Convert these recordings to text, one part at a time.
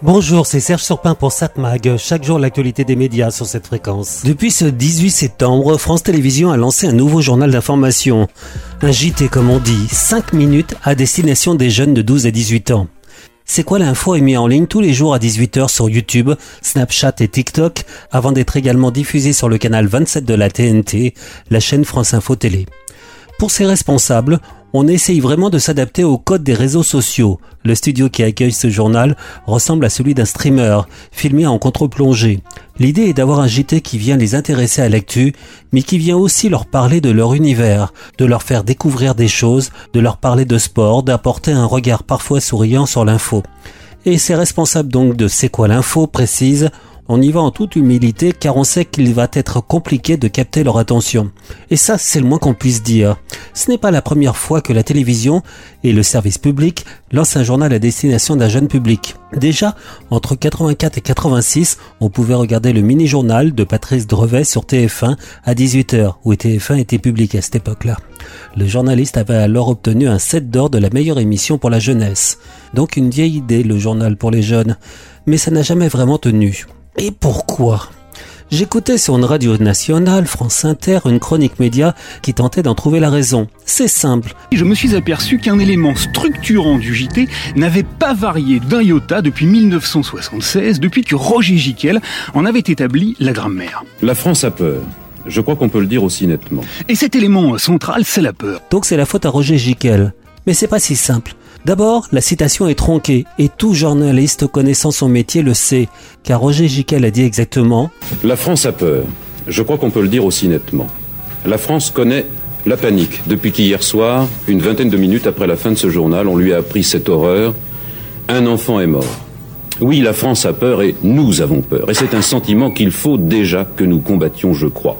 Bonjour, c'est Serge Surpin pour SatMag. Chaque jour, l'actualité des médias sur cette fréquence. Depuis ce 18 septembre, France Télévisions a lancé un nouveau journal d'information. Un JT, comme on dit, 5 minutes à destination des jeunes de 12 à 18 ans. C'est quoi l'info est mis en ligne tous les jours à 18h sur YouTube, Snapchat et TikTok, avant d'être également diffusé sur le canal 27 de la TNT, la chaîne France Info Télé. Pour ses responsables, on essaye vraiment de s'adapter au code des réseaux sociaux. Le studio qui accueille ce journal ressemble à celui d'un streamer, filmé en contre-plongée. L'idée est d'avoir un JT qui vient les intéresser à l'actu, mais qui vient aussi leur parler de leur univers, de leur faire découvrir des choses, de leur parler de sport, d'apporter un regard parfois souriant sur l'info. Et ces responsables donc de C'est quoi l'info précisent on y va en toute humilité car on sait qu'il va être compliqué de capter leur attention. Et ça, c'est le moins qu'on puisse dire. Ce n'est pas la première fois que la télévision et le service public lancent un journal à destination d'un jeune public. Déjà, entre 84 et 86, on pouvait regarder le mini-journal de Patrice Drevet sur TF1 à 18h, où TF1 était public à cette époque-là. Le journaliste avait alors obtenu un 7 d'or de la meilleure émission pour la jeunesse. Donc une vieille idée, le journal pour les jeunes. Mais ça n'a jamais vraiment tenu. Et pourquoi? J'écoutais sur une radio nationale, France Inter, une chronique média qui tentait d'en trouver la raison. C'est simple. Je me suis aperçu qu'un élément structurant du JT n'avait pas varié d'un iota depuis 1976, depuis que Roger Giquel en avait établi la grammaire. La France a peur. Je crois qu'on peut le dire aussi nettement. Et cet élément central, c'est la peur. Donc c'est la faute à Roger Giquel. Mais c'est pas si simple. D'abord, la citation est tronquée, et tout journaliste connaissant son métier le sait, car Roger Giquel a dit exactement La France a peur. Je crois qu'on peut le dire aussi nettement. La France connaît la panique depuis qu'hier soir, une vingtaine de minutes après la fin de ce journal, on lui a appris cette horreur. Un enfant est mort. Oui, la France a peur et nous avons peur. Et c'est un sentiment qu'il faut déjà que nous combattions, je crois.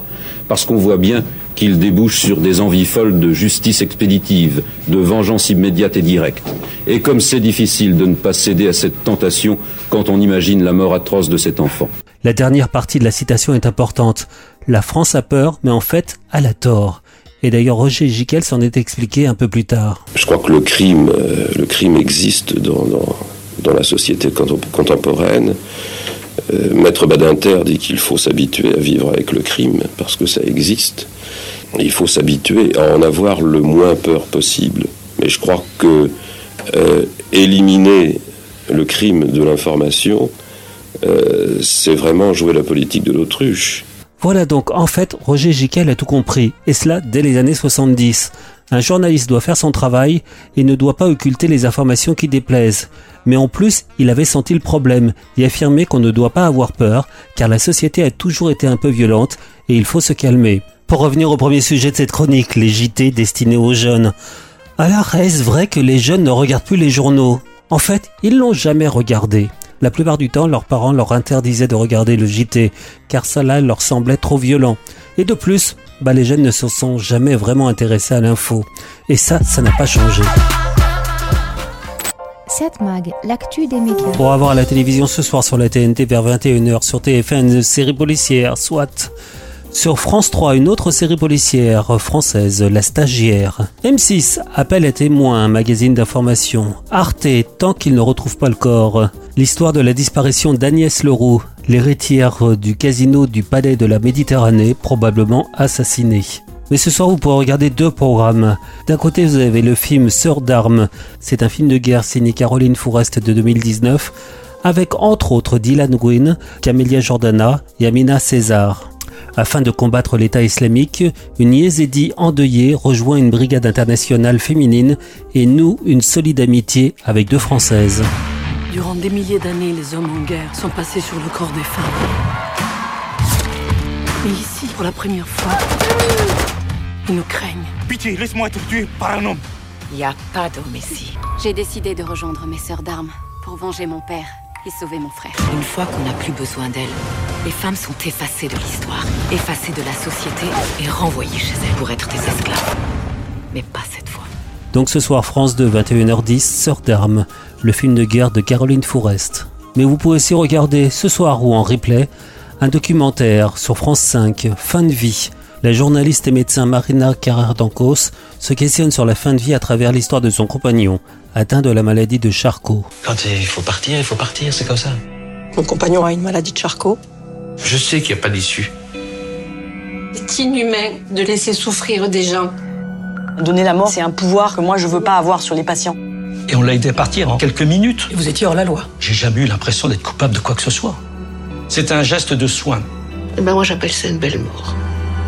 Parce qu'on voit bien qu'il débouche sur des envies folles de justice expéditive, de vengeance immédiate et directe. Et comme c'est difficile de ne pas céder à cette tentation quand on imagine la mort atroce de cet enfant. La dernière partie de la citation est importante. La France a peur, mais en fait, elle a tort. Et d'ailleurs, Roger Giquel s'en est expliqué un peu plus tard. Je crois que le crime, euh, le crime existe dans, dans, la société contemporaine. Euh, Maître Badinter dit qu'il faut s'habituer à vivre avec le crime parce que ça existe. Il faut s'habituer à en avoir le moins peur possible. Mais je crois que euh, éliminer le crime de l'information, euh, c'est vraiment jouer la politique de l'autruche. Voilà donc, en fait, Roger Giquel a tout compris, et cela dès les années 70. Un journaliste doit faire son travail et ne doit pas occulter les informations qui déplaisent. Mais en plus, il avait senti le problème et affirmé qu'on ne doit pas avoir peur, car la société a toujours été un peu violente et il faut se calmer. Pour revenir au premier sujet de cette chronique, les JT destinés aux jeunes. Alors est-ce vrai que les jeunes ne regardent plus les journaux? En fait, ils l'ont jamais regardé. La plupart du temps, leurs parents leur interdisaient de regarder le JT, car cela leur semblait trop violent. Et de plus, bah, les jeunes ne se sont jamais vraiment intéressés à l'info. Et ça, ça n'a pas changé. Mag, l'actu des médias. Pour avoir à la télévision ce soir sur la TNT vers 21h, sur TF1, une série policière, soit. Sur France 3, une autre série policière française, La Stagiaire. M6, Appel à témoins, un magazine d'information. Arte, Tant qu'il ne retrouve pas le corps. L'histoire de la disparition d'Agnès Leroux, l'héritière du casino du Palais de la Méditerranée, probablement assassinée. Mais ce soir, vous pourrez regarder deux programmes. D'un côté, vous avez le film Sœur d'armes. C'est un film de guerre signé Caroline Fourest de 2019, avec entre autres Dylan Gwyn, Camélia Jordana et Amina César. Afin de combattre l'État islamique, une Yézidi endeuillée rejoint une brigade internationale féminine et noue une solide amitié avec deux Françaises. Durant des milliers d'années, les hommes en guerre sont passés sur le corps des femmes. Mais ici, pour la première fois, ils nous craignent. Pitié, laisse-moi être tué par un homme. Il n'y a pas d'homme ici. J'ai décidé de rejoindre mes sœurs d'armes pour venger mon père et sauver mon frère. Une fois qu'on n'a plus besoin d'elles, les femmes sont effacées de l'histoire, effacées de la société et renvoyées chez elles pour être des esclaves. Mais pas cette fois. Donc ce soir, France 2, 21h10, Sœur d'armes, le film de guerre de Caroline Fourest. Mais vous pouvez aussi regarder ce soir ou en replay un documentaire sur France 5, Fin de vie, La journaliste et médecin Marina Carrère d'Ancos se questionne sur la fin de vie à travers l'histoire de son compagnon, atteint de la maladie de Charcot. Quand il faut partir, il faut partir, c'est comme ça. Mon compagnon a une maladie de Charcot. Je sais qu'il n'y a pas d'issue. C'est inhumain de laisser souffrir des gens. Donner la mort, c'est un pouvoir que moi je veux pas avoir sur les patients. Et on l'a aidé à partir en quelques minutes. Et vous étiez hors la loi. J'ai jamais eu l'impression d'être coupable de quoi que ce soit. C'est un geste de soin. Eh ben moi j'appelle ça une belle mort.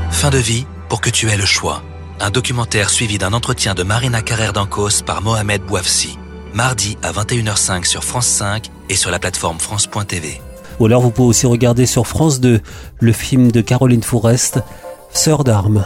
Fin de vie pour que tu aies le choix. Un documentaire suivi d'un entretien de Marina Carrère d'Ancos par Mohamed Bouafsi. Mardi à 21h05 sur France 5 et sur la plateforme France.tv. Ou alors vous pouvez aussi regarder sur France 2 le film de Caroline Fourest, Sœur d'armes.